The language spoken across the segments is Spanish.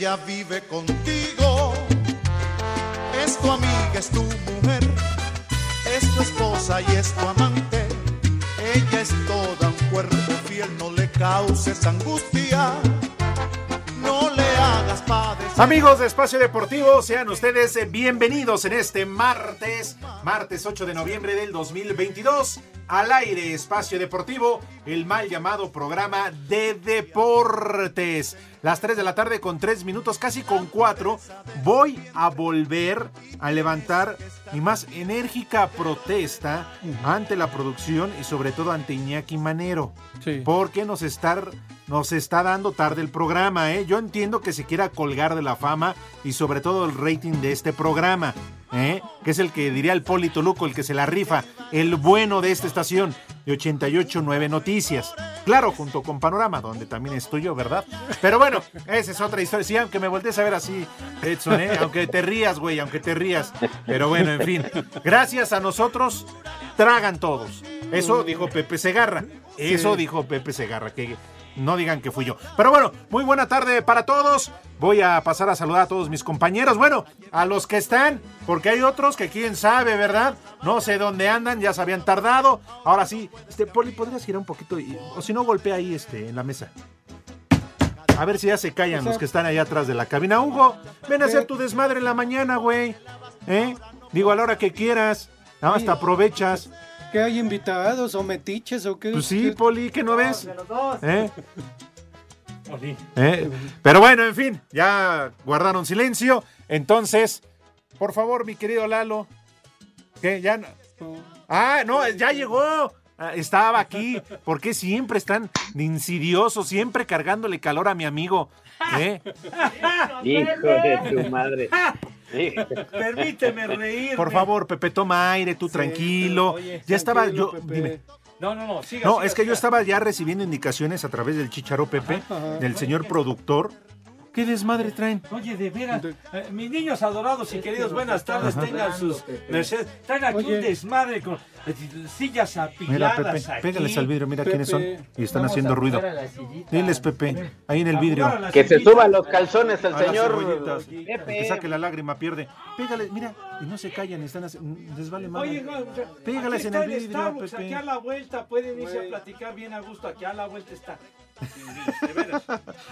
Ella vive contigo, es tu amiga, es tu mujer, es tu esposa y es tu amante. Ella es toda un cuerpo fiel, no le causes angustia, Amigos de Espacio Deportivo, sean ustedes bienvenidos en este martes, martes 8 de noviembre del 2022. Al aire, Espacio Deportivo, el mal llamado programa de deportes. Las 3 de la tarde con 3 minutos, casi con 4, voy a volver a levantar mi más enérgica protesta ante la producción y sobre todo ante Iñaki Manero. Porque nos está, nos está dando tarde el programa, ¿eh? Yo entiendo que se quiera colgar de la fama y sobre todo el rating de este programa, ¿eh? Que es el que diría el Polito Luco, el que se la rifa, el bueno de esta estación de 88.9 Noticias. Claro, junto con Panorama, donde también estoy yo, ¿verdad? Pero bueno, esa es otra historia. Sí, aunque me voltees a ver así, Edson, ¿eh? Aunque te rías, güey, aunque te rías. Pero bueno, en fin. Gracias a nosotros, tragan todos. Eso dijo Pepe Segarra. Eso dijo Pepe Segarra, que no digan que fui yo. Pero bueno, muy buena tarde para todos. Voy a pasar a saludar a todos mis compañeros. Bueno, a los que están, porque hay otros que quién sabe, ¿verdad? No sé dónde andan, ya se habían tardado. Ahora sí, este Poli, ¿podrías girar un poquito? Y- o si no, golpea ahí este, en la mesa. A ver si ya se callan los que están allá atrás de la cabina. Hugo, ven a hacer tu desmadre en la mañana, güey. ¿Eh? Digo, a la hora que quieras. Nada más te aprovechas. ¿Que hay invitados o metiches o qué? Pues sí, Poli, ¿qué no ves? de los dos. ¿Eh? ¿Eh? Pero bueno, en fin, ya guardaron silencio. Entonces, por favor, mi querido Lalo. ¿Qué? Ya no- Ah, no, ya llegó. Ah, Estaba aquí. ¿Por qué siempre están insidiosos? Siempre cargándole calor a mi amigo. ¿Eh? Hijo de tu madre. Permíteme reír. Por favor, Pepe, toma aire, tú tranquilo. oye, ya estaba yo. Pepe. Dime. No, no, no, siga. No, siga, es que yo estaba ya recibiendo indicaciones a través del chicharo Pepe, del señor productor. ¿Qué desmadre traen? Oye, de veras, eh, mis niños adorados y queridos, buenas tardes, tengan sus mercedes. Traen aquí un desmadre con eh, sillas Mira, apiladas Pepe, aquí. pégales al vidrio, mira quiénes son. Y están Vamos haciendo a ruido. jugar a la sillita. Diles, Pepe, ahí en el A vidrio. jugar a la Que se suban los calzones el A las señor. cebollitas. Pepe. Que saque la lágrima, pierde. Pégale, mira, y no se callan, están así- les vale más. Oye, no, Pégales aquí en está el vidrio, Starbucks, Pepe. Aquí a la vuelta pueden irse a platicar bien a gusto. Aquí a la vuelta está. De veras.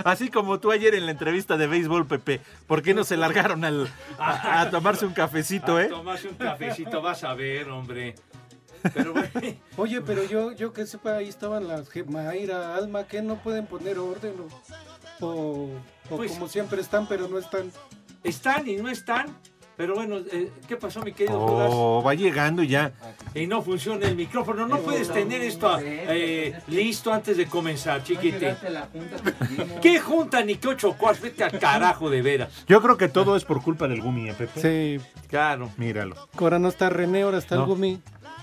Así como tú ayer en la entrevista de béisbol, Pepe. ¿Por qué no se largaron al, a, a tomarse un cafecito, A eh? Tomarse un cafecito, vas a ver, hombre. Oye, pero yo, yo que sepa, ahí estaban las Mayra, Alma, que no pueden poner orden o, o, o Pues- como siempre están, pero no están. Están y no están. Pero bueno, eh, ¿qué pasó, mi querido Judas? Oh, va llegando ya. Y no funciona el micrófono. No puedes tener esto eh, listo antes de comenzar, chiquite. ¿Qué junta ni qué ocho cuartos? Vete al carajo de veras. Yo creo que todo es por culpa del Gumi, ¿eh, Pepe? Sí. Claro. Míralo. Ahora no está René, ahora está No. el Gumi.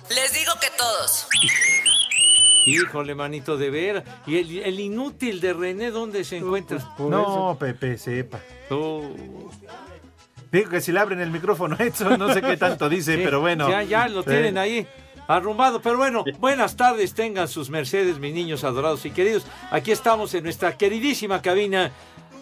Les digo que todos. Híjole, manito, de veras. ¿Y el, el inútil de René dónde se encuentra? No, Pepe, sepa. Digo que si le abren el micrófono a Edson, no sé qué tanto dice, Sí, pero bueno. Ya, ya lo tienen ahí arrumbado. Pero bueno, buenas tardes, tengan sus mercedes, mis niños adorados y queridos. Aquí estamos en nuestra queridísima cabina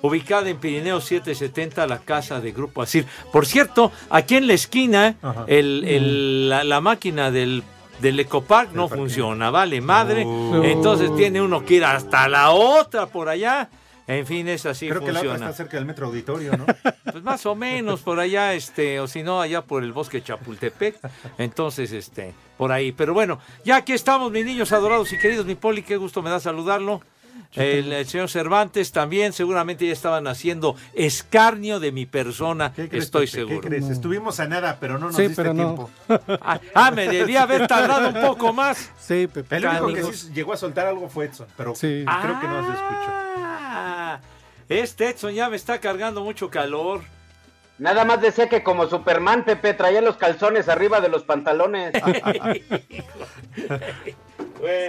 ubicada en Pirineo 770, la casa de Grupo Asir. Por cierto, aquí en la esquina, el- el- la, la máquina del, del Ecopark no funciona, vale madre. Oh. Entonces tiene uno que ir hasta la otra por allá. En fin, es así Creo que la otra está cerca del metro auditorio, ¿no? Pues más o menos por allá, este, o si no, allá por el bosque Chapultepec. Entonces, este, por ahí. Pero bueno, ya aquí estamos, mis niños adorados y queridos, mi Poli, qué gusto me da saludarlo. El, el señor Cervantes también, seguramente ya estaban haciendo escarnio de mi persona, ¿Qué crees, estoy seguro. ¿Qué crees? Estuvimos a nada, pero no nos Sí, diste pero no. tiempo. Ah, ah, me debía haber tardado un poco más. Sí, Pepe. El único que sí llegó a soltar algo fue Edson, pero Sí. creo que no se escuchó. Ah, este Edson ya me está cargando mucho calor. Nada más decía que como Superman, Pepe, traía los calzones arriba de los pantalones.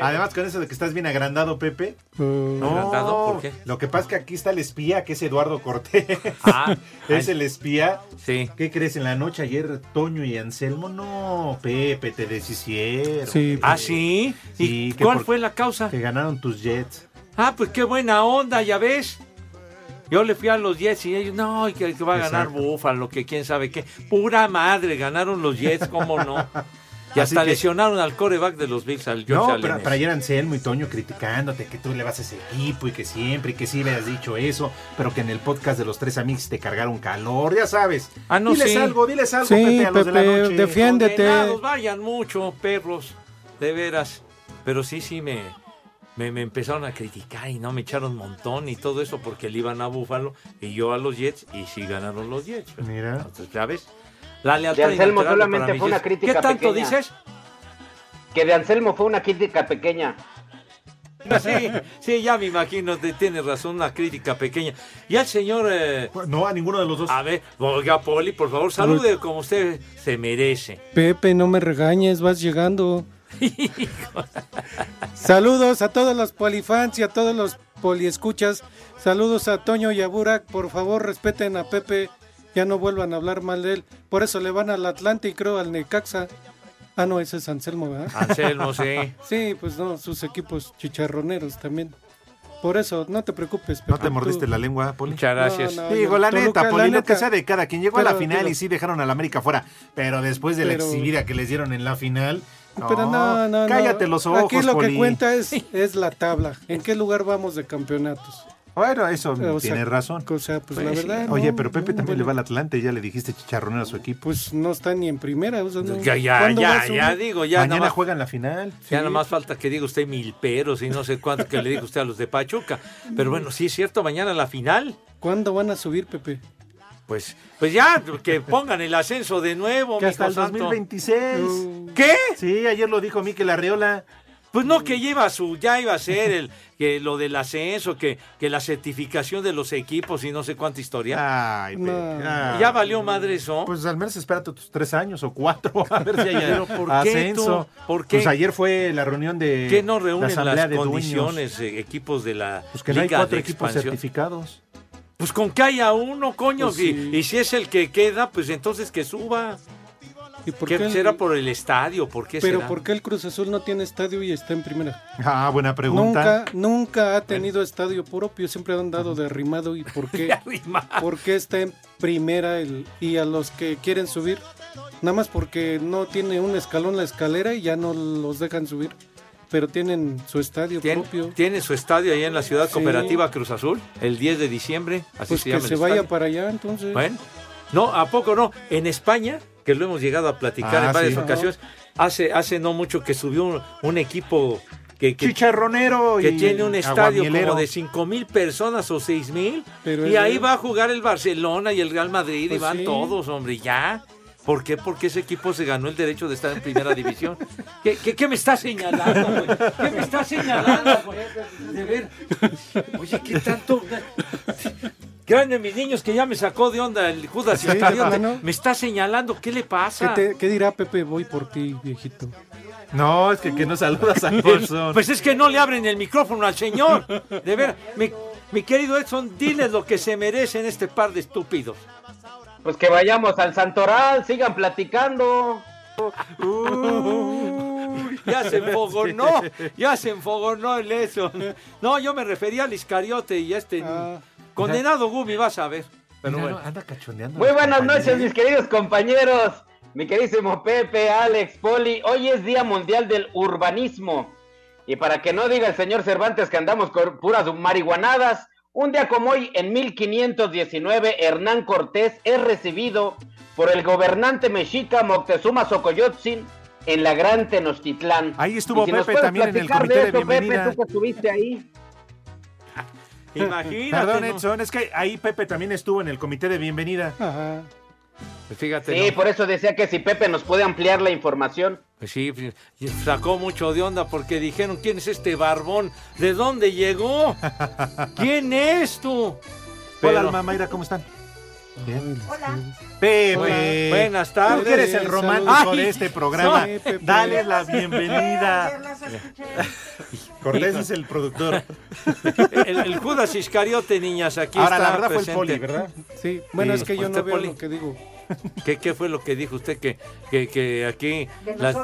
Además, con eso de que estás bien agrandado, Pepe. Uh, ¿Agrandado? ¿Por qué? Lo que pasa es que aquí está el espía, que es Eduardo Cortés. Ah, es ay. el espía. Sí. ¿Qué crees? En la noche ayer, Toño y Anselmo, no, Pepe, te deshicieron. Sí, ¿Ah, sí? ¿Y Sí, que cuál por- fue la causa? Que ganaron tus Jets. Ah, pues qué buena onda, ya ves. Yo le fui a los Jets y ellos, no, y que, que va a ganar. Búfalo, que quién sabe qué. Pura madre, ganaron los Jets, cómo no. Y hasta que- lesionaron al coreback de los Bills, al George No, Allen pero, pero ayer Anselmo y Toño criticándote que tú le vas a ese equipo y que siempre, y que sí le has dicho eso, pero que en el podcast de los tres amigos te cargaron calor, ya sabes. Ah, no, diles sí. algo, diles algo, Sí, Pepe, a los de la noche. defiéndete. Condenados, vayan mucho, perros, de veras. Pero sí, sí, me, me, me empezaron a criticar y no me echaron un montón y todo eso porque le iban a Búfalo y yo a los Jets y sí ganaron los Jets. Mira. Entonces, ¿ya ves? La lealtad De Anselmo solamente fue una crítica ¿Qué tanto pequeña. dices? Que de Anselmo fue una crítica pequeña. Sí, sí, ya me imagino, tienes razón, una crítica pequeña. Y al señor, eh, No, a ninguno de los dos. a ver, oiga, Poli, por favor, salude como usted se merece. Pepe, no me regañes, vas llegando. Saludos a todos los polifans y a todos los poliescuchas. Saludos a Toño y a Burak. Por favor, respeten a Pepe. Ya no vuelvan a hablar mal de él. Por eso le van al Atlante y creo al Necaxa. Ah, no, ese es Anselmo, ¿verdad? Anselmo, sí. Sí, pues no, sus equipos chicharroneros también. Por eso, no te preocupes, Pepe. ¿No te mordiste tú- la lengua, Poli? Muchas gracias. No, no, Digo, no, la Toluca, neta, Poli, la lo que neta. sea de cada quien llegó a la final pero- y sí dejaron a la América fuera, pero después de la exhibida que les dieron en la final, Pero no, no, no. cállate los ojos, Aquí lo que cuenta es, es la tabla. ¿En qué lugar vamos de campeonatos? Bueno, eso O sea, tienes razón. O sea, pues, Pues la sí. verdad. Oye, no, pero Pepe no, también le va al Atlante, ya le dijiste chicharronero a su equipo. Pues no está ni en primera. o sea, no- Ya, ya, ¿cuándo va ya, ya digo, ya Mañana más, juegan la final. ya nada más falta que diga usted mil peros y no sé cuánto que le diga usted a los de Pachuca. Pero bueno, sí es cierto, mañana la final. ¿Cuándo van a subir, Pepe? Pues, pues ya, que pongan el ascenso de nuevo, Que hasta mijo el santo. 2026. Uh, ¿Qué? Sí, ayer lo dijo Miquel Arriola. Pues no, que lleva su, ya iba a ser el, que lo del ascenso, que, que la certificación de los equipos y no sé cuánta historia. Ay, No. Ya valió madre eso. Pues al menos espérate tus tres años o cuatro a ver si hay Pero ¿por qué ascenso. tú? ¿Por qué? Pues ayer fue la reunión de ¿Qué no reúnen las de condiciones, eh, equipos de la Pues que no hay Liga cuatro de equipos Expansión? certificados. Pues con que haya uno, coño. Pues y, sí. y si es el que queda, pues entonces que suba. ¿Y por ¿Qué qué el- será por el estadio? ¿Por qué Pero será? ¿por qué el Cruz Azul no tiene estadio y está en primera? Ah, buena pregunta. Nunca, nunca ha tenido estadio propio, siempre han dado derrimado. ¿Y por qué? Arrima. ¿Por qué está en primera el, y a los que quieren subir? Nada más porque no tiene un escalón la escalera y ya no los dejan subir. Pero tienen su estadio Tien- propio. Tiene su estadio ahí en la ciudad Sí. cooperativa Cruz Azul, el 10 de diciembre. Así Pues se que llama se el vaya estadio. para allá entonces. Bueno, no, ¿a poco no? En España, que lo hemos llegado a platicar Ah, en varias sí. ocasiones, hace, hace no mucho que subió un, un equipo que, que, Chicharronero que y tiene un estadio como de 5 mil personas o 6 mil. Pero Y ahí va a jugar el Barcelona y el Real Madrid y Pues van sí. todos, hombre, ya. ¿Por qué? Porque ese equipo se ganó el derecho de estar en primera división. ¿Qué, qué, qué me está señalando, güey? ¿Qué me está señalando, güey? De ver. Oye, ¿qué tanto? Grande, mis niños, que ya me sacó de onda el Judas Sí, Iscariote. Me está señalando, ¿qué le ¿Qué, pasa? te- qué dirá Pepe? Voy por ti, viejito. No, es que, que no saludas a Edson. Pues es que no le abren el micrófono al señor. De ver, mi, mi querido Edson, diles lo que se merecen este par de estúpidos. Pues que vayamos al Santoral, sigan platicando. Ya se enfogonó, ya se enfogonó el Edson. No, yo me refería al Iscariote y a este Ah, Condenado Gumi, vas a ver. Pero Mira, bueno. no, anda cachondeando. Muy buenas compañeros. noches, mis queridos compañeros. Mi queridísimo Pepe, Alex, Poli. Hoy es Día Mundial del Urbanismo. Y para que no diga el señor Cervantes que andamos con puras marihuanadas, un día como hoy, en 1519, Hernán Cortés es recibido por el gobernante mexica Moctezuma Xocoyotzin en la Gran Tenochtitlán. Ahí estuvo si nos Pepe también en el platicar comité de esto, bienvenida. Pepe, tú que estuviste ahí. Imagínate. Perdón, ¿no? Edson, es que ahí Pepe también estuvo en el comité de bienvenida. Ajá. Pues Fíjate. Sí, ¿no? por eso decía que si Pepe nos puede ampliar la información. Pues sí, pues, sacó mucho de onda porque dijeron, ¿quién es este barbón? ¿De dónde llegó? ¿Quién es tú? Hola, Alma Mayra, ¿cómo están? Bien. Hola. Pepe. Buenas- buenas tardes. Tú eres el romántico Ay, de este programa. Dale la Ayer bienvenida. Cortés es el productor. El, el Judas Iscariote, niñas, aquí Ahora, está la verdad fue el presente. poli, ¿verdad? Sí, bueno, Sí, es que yo no veo Poli. lo que digo. ¿Qué, qué fue lo que dijo usted? Que, que, que aquí las,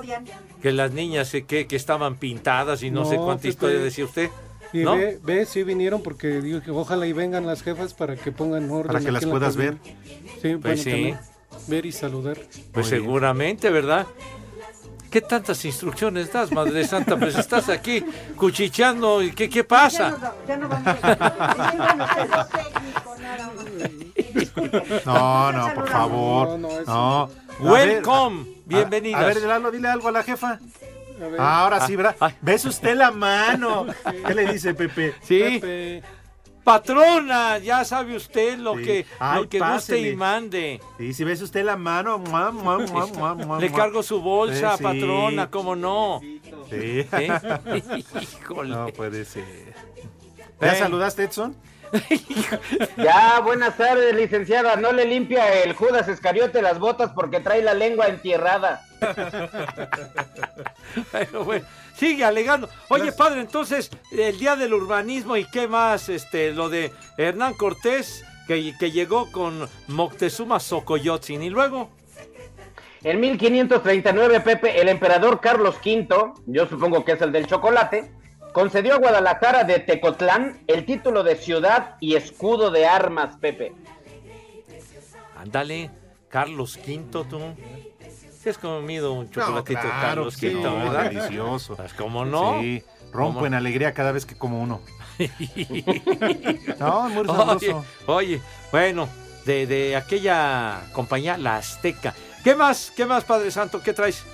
que las niñas eh, que, que estaban pintadas y no, sé No, cuánta Pepe. historia decía usted. Y ¿No? ve, ve, sí vinieron porque digo que ojalá y vengan las jefas para que pongan orden. Para que las la puedas cabina. ver. Sí, bueno, sí. también. Ver y saludar. Pues Muy bien. seguramente, ¿verdad? ¿Qué tantas instrucciones das, Madre Santa? Pues estás aquí cuchicheando y ¿qué, qué Ya pasa? no, ya no vamos. No, no, por favor. No, Welcome, ver, a- ver, Lalo, dile algo a la jefa. A ver, Ahora sí, ¿verdad? ay. ¿Ves usted la mano? ¿Qué le dice Pepe? Sí, Pepe, patrona, ya sabe usted lo Sí. que, Ay, lo que guste y mande. Sí, si ves usted la mano, mua, mua, mua, mua, mua, Le cargo su bolsa, Sí. patrona, ¿cómo no? Sí. ¿Eh? Híjole. No puede ser. ¿Ya Eh. saludaste, Edson? Ya, buenas tardes, licenciada. No le limpia el Judas Escariote las botas porque trae la lengua entierrada. Pero bueno, sigue alegando. Oye, padre, entonces, el día del urbanismo y qué más, este, lo de Hernán Cortés, que, que llegó con Moctezuma Xocoyotzin, y luego, En 1539, Pepe, el emperador Carlos V, yo supongo que es el del chocolate, concedió a Guadalajara de Tecotlán el título de ciudad y escudo de armas, Pepe. ándale, Carlos V, tú. ¿Sí has comido un chocolatito de claro, Carlos sí, no, verdad? delicioso. Pues, ¿Cómo no? Sí, rompo ¿Cómo? en alegría cada vez que como uno. No, es muy sabroso. Oye, oye, bueno, de, de aquella compañía, la Azteca. ¿Qué más? ¿Qué más, Padre Santo? ¿Qué traes?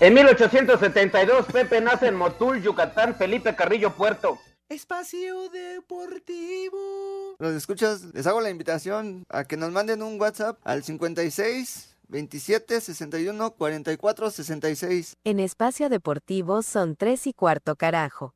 En 1872, Pepe nace en Motul, Yucatán, Felipe Carrillo Puerto. Espacio Deportivo. Los escuchas, les hago la invitación a que nos manden un WhatsApp al 56 27 61 44 66. En espacio deportivo son tres y cuarto carajo.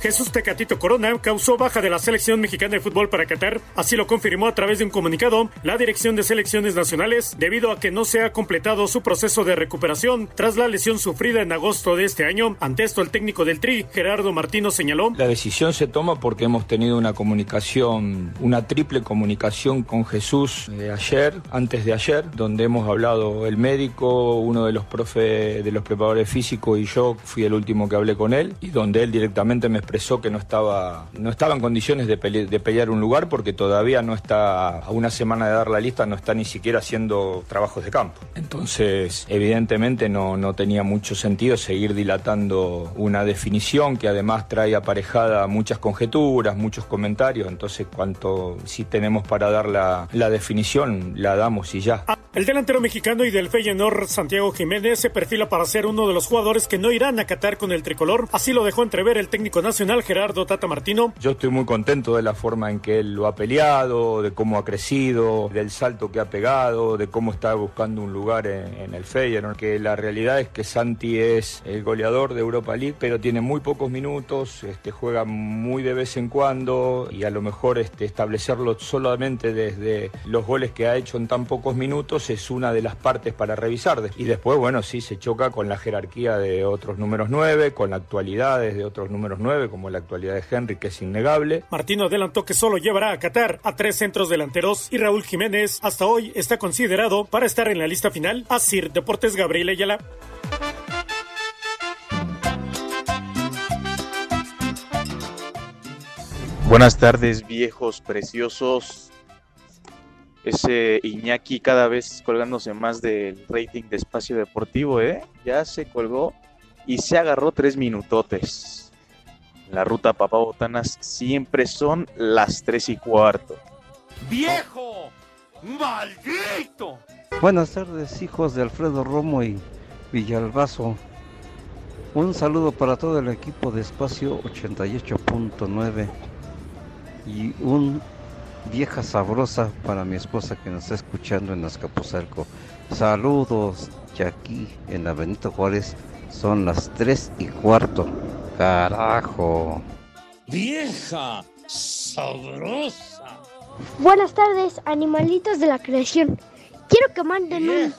Jesús Tecatito Corona causó baja de la selección mexicana de fútbol para Qatar, así lo confirmó a través de un comunicado la Dirección de Selecciones Nacionales, debido a que no se ha completado su proceso de recuperación tras la lesión sufrida en agosto de este año. Ante esto, el técnico del Tri, Gerardo Martino, señaló. La decisión se toma porque hemos tenido una comunicación, una triple comunicación con Jesús eh, ayer, antes de ayer, donde hemos hablado el médico, uno de los profes, de los preparadores físicos y yo fui el último que hablé con él, y donde él directamente me expresó que no estaba, no estaba en condiciones de, pele- de pelear un lugar porque todavía no está, a una semana de dar la lista, no está ni siquiera haciendo trabajos de campo. Entonces, evidentemente no, no tenía mucho sentido seguir dilatando una definición que además trae aparejada muchas conjeturas, muchos comentarios. Entonces, cuanto si tenemos para dar la, la definición, la damos y ya. El delantero mexicano y del Feyenoord, Santiago Jiménez, se perfila para ser uno de los jugadores que no irán a Qatar con el tricolor. Así lo dejó entrever el técnico nacional Gerardo Tata Martino. Yo estoy muy contento de la forma en que él lo ha peleado, de cómo ha crecido, del salto que ha pegado, de cómo está buscando un lugar en, el Feyenoord. Que la realidad es que Santi es el goleador de Europa League, pero tiene muy pocos minutos, este, juega muy de vez en cuando y a lo mejor este, establecerlo solamente desde los goles que ha hecho en tan pocos minutos es una de las partes para revisar. Y después, bueno, sí, se choca con la jerarquía de otros números 9, con la actualidad de otros números 9, como la actualidad de Henry, que es innegable. Martino adelantó que solo llevará a Qatar a tres centros delanteros y Raúl Jiménez hasta hoy está considerado para estar en la lista final. Asir Deportes Gabriel Ayala. Buenas tardes, viejos preciosos. Ese Iñaki cada vez colgándose más del rating de espacio deportivo, ¿eh? Ya se colgó y se agarró tres minutotes. La ruta Papá Botanas siempre son las tres y cuarto. ¡Viejo! ¡Maldito! Buenas tardes, hijos de Alfredo Romo y Villalbazo. Un saludo para todo el equipo de Espacio 88.9 y un vieja sabrosa para mi esposa que nos está escuchando en Azcapotzalco. Saludos, y aquí en la Benito Juárez son las 3 y cuarto. Carajo. ¡Vieja! ¡Sabrosa! Buenas tardes, animalitos de la creación. Quiero que manden un...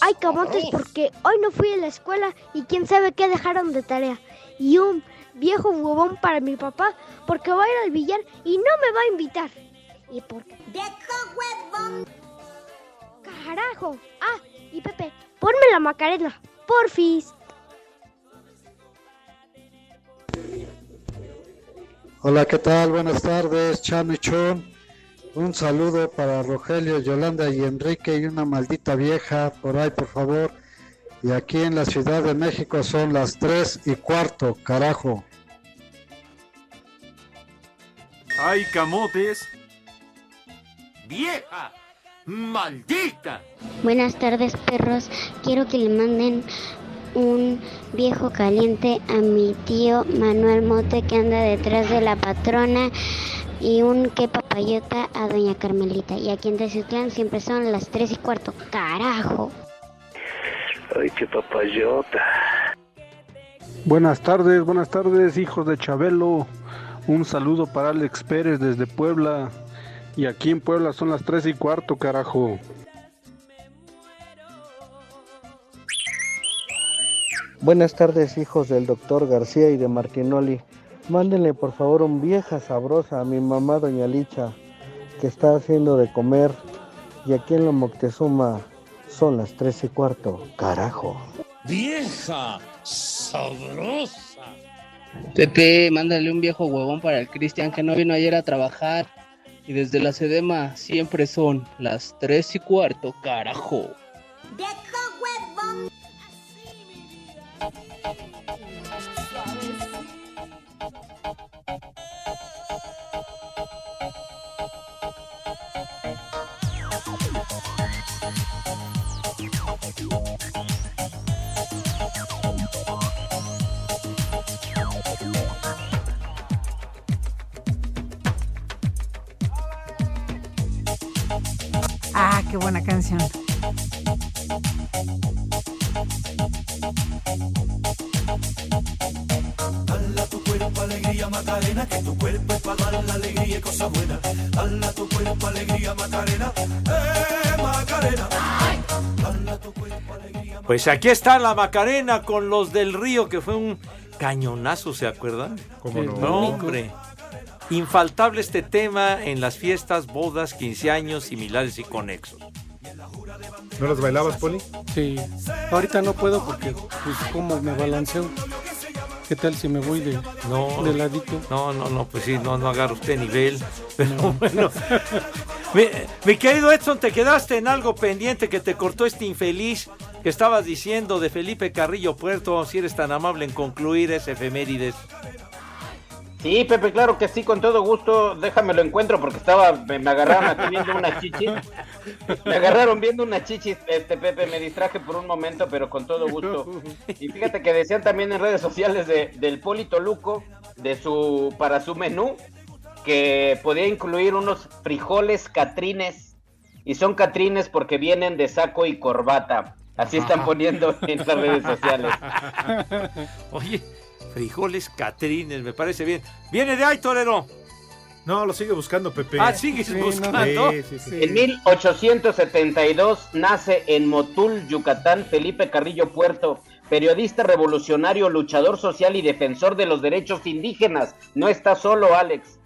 Ay, camotes, porque hoy no fui a la escuela y quién sabe qué dejaron de tarea. Y un viejo huevón para mi papá, porque va a ir al billar y no me va a invitar. ¿Y por qué? ¡Viejo huevón! ¡Carajo! Ah, y Pepe, ponme la macarena, porfis. Hola, ¿qué tal? Buenas tardes, Chano y Chon. Un saludo para Rogelio, Yolanda y Enrique y una maldita vieja por ahí, por favor. Y aquí en la Ciudad de México son las 3 y cuarto, carajo. ¡Ay, camotes! ¡Vieja! ¡Maldita! Buenas tardes, perros. Quiero que le manden un viejo caliente a mi tío Manuel Mote que anda detrás de la patrona y un que papayota a doña Carmelita. Y aquí en Teciutlán siempre son las 3 y cuarto. ¡Carajo! Ay, qué papayota. Buenas tardes, buenas tardes, hijos de Chabelo. Un saludo para Alex Pérez desde Puebla. Y aquí en Puebla son las 3 y cuarto, carajo. Buenas tardes, hijos del doctor García y de Marquinoli. Mándenle por favor un vieja sabrosa a mi mamá doña Licha, que está haciendo de comer. Y aquí en la Moctezuma son las 3 y cuarto. Carajo. ¡Vieja! ¡Sabrosa! Pepe, mándale un viejo huevón para el Cristian que no vino ayer a trabajar. Y desde la Sedema siempre son las 3 y cuarto, carajo. Ah, canción. Dala tu cuerpo alegría Macarena, que tu cuerpo es para dar la alegría y cosa buena. Dala tu cuerpo alegría Macarena, eh Macarena. Dala tu cuerpo alegría. Pues aquí está la Macarena con los del Río, que fue un cañonazo, ¿se acuerdan? ¿Cómo no? hombre. Infaltable este tema en las fiestas, bodas, 15 años, similares y conexos. ¿No las bailabas, Poli? Sí. Ahorita no puedo porque, pues, como me balanceo. ¿Qué tal si me voy de, No, de ladito? No, no, no, pues sí, no, no agarra usted nivel. Pero bueno. mi, mi querido Edson, te quedaste en algo pendiente que te cortó este infeliz que estabas diciendo de Felipe Carrillo Puerto, si eres tan amable en concluir ese efemérides. Sí, Pepe, claro que sí, con todo gusto. Déjame lo encuentro porque estaba, me, me agarraron aquí viendo una chichi. Me agarraron viendo una chichi, este Pepe, me distraje por un momento, pero con todo gusto. Y fíjate que decían también en redes sociales de, del Polito Luco, de su, para su menú, que podía incluir unos frijoles catrines. Y son catrines porque vienen de saco y corbata. Así están poniendo en las redes sociales. Oye, frijoles catrines, me parece bien. Viene de ahí, Torero. No, lo sigue buscando Pepe. Ah, sigues buscando. Sí, sí, sí. En 1872 nace en Motul, Yucatán, Felipe Carrillo Puerto, periodista revolucionario, luchador social y defensor de los derechos indígenas. No está solo, Alex.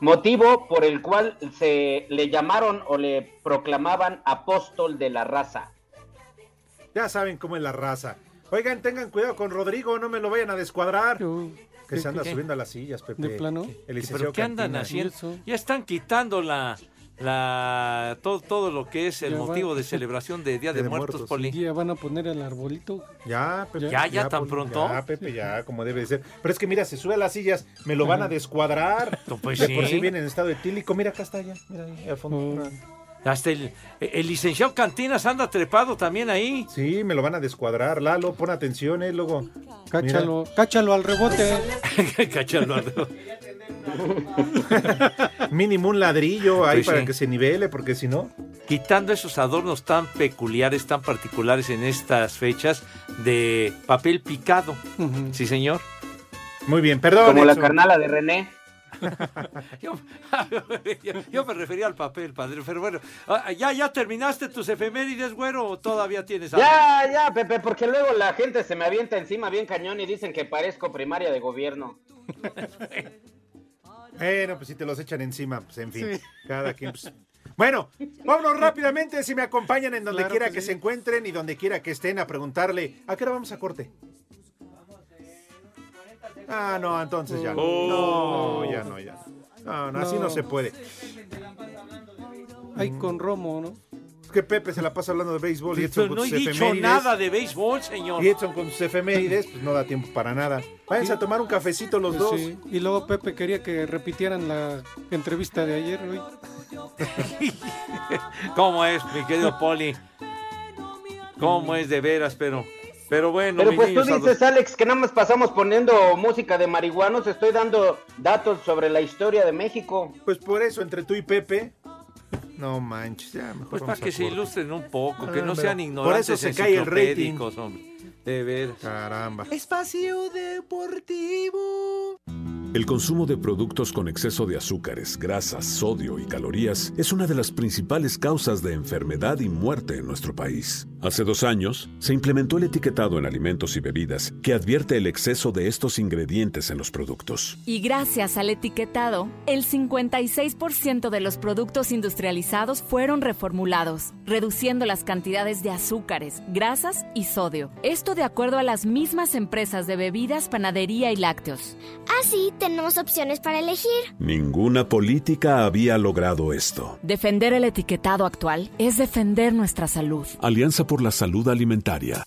Motivo por el cual se le llamaron o le proclamaban apóstol de la raza. Ya saben cómo es la raza. Oigan, tengan cuidado con Rodrigo, no me lo vayan a descuadrar. Que se anda ¿Qué? subiendo a las sillas, Pepe. ¿De plano? El ¿Pero licenciado qué andan haciendo? Ya están quitando la, la todo, todo lo que es el Ya va. motivo de celebración de Día de, Muertos, Poli. Ya van a poner el arbolito. Ya, Pepe. Ya, ya, tan Poli, pronto. Ya, Pepe, ya, como debe de ser. Pero es que mira, se sube a las sillas, me lo van a descuadrar. Pues de por sí. viene en estado etílico. Mira, acá está ya. Mira ahí al fondo. Hasta el, el licenciado Cantinas anda trepado también ahí. Sí, me lo van a descuadrar. Lalo, pon atención, eh, luego. Cáchalo, cáchalo al rebote. Cáchalo al Mínimo un ladrillo ahí Pues para sí. que se nivele, porque si no. Quitando esos adornos tan peculiares, tan particulares en estas fechas de papel picado. Sí, señor. Muy bien, perdón. Como la carnala de René. Yo, yo- yo me refería al papel, padre, pero bueno. Ah, ¿Ya, ya terminaste tus efemérides, güero, o todavía tienes algo? Ya, ya, Pepe, porque luego la gente se me avienta encima bien cañón y dicen que parezco primaria de gobierno. Bueno, pues si te los echan encima, pues en fin. Sí. Cada quien. pues. Bueno, vámonos rápidamente. Si me acompañan en donde Claro quiera que que, sí. se encuentren y donde quiera que estén a preguntarle, ¿a qué hora vamos a corte? Ah, no, entonces ya no. Oh. No, ya no, ya no. No, no, así no se puede. Ay, con Romo, ¿no? Es que Pepe se la pasa hablando de béisbol y Pero Edson con no he sus dicho efemérides. nada de béisbol, señor. Y Edson con sus efemérides, pues no da tiempo para nada. Váyanse a tomar un cafecito los dos. Sí, Y luego Pepe quería que repitieran la entrevista de ayer, güey. ¿Cómo es, mi querido Poli? ¿Cómo es de veras, pero... Pero bueno, Pero pues tú dices, Alex, que nada más pasamos poniendo música de marihuanos. Estoy dando datos sobre la historia de México. Pues por eso, entre tú y Pepe. No manches, ya mejor Pues para que se ilustren un poco, que Ah, no sean por ignorantes eso se cae el rating. hombre. De veras. Caramba. Espacio Deportivo. El consumo de productos con exceso de azúcares, grasas, sodio y calorías es una de las principales causas de enfermedad y muerte en nuestro país. Hace dos años, se implementó el etiquetado en alimentos y bebidas que advierte el exceso de estos ingredientes en los productos. Y gracias al etiquetado, el 56% de los productos industrializados fueron reformulados, reduciendo las cantidades de azúcares, grasas y sodio. Esto de acuerdo a las mismas empresas de bebidas, panadería y lácteos. Así tenemos opciones para elegir. Ninguna política había logrado esto. Defender el etiquetado actual es defender nuestra salud. Alianza por la Salud Alimentaria.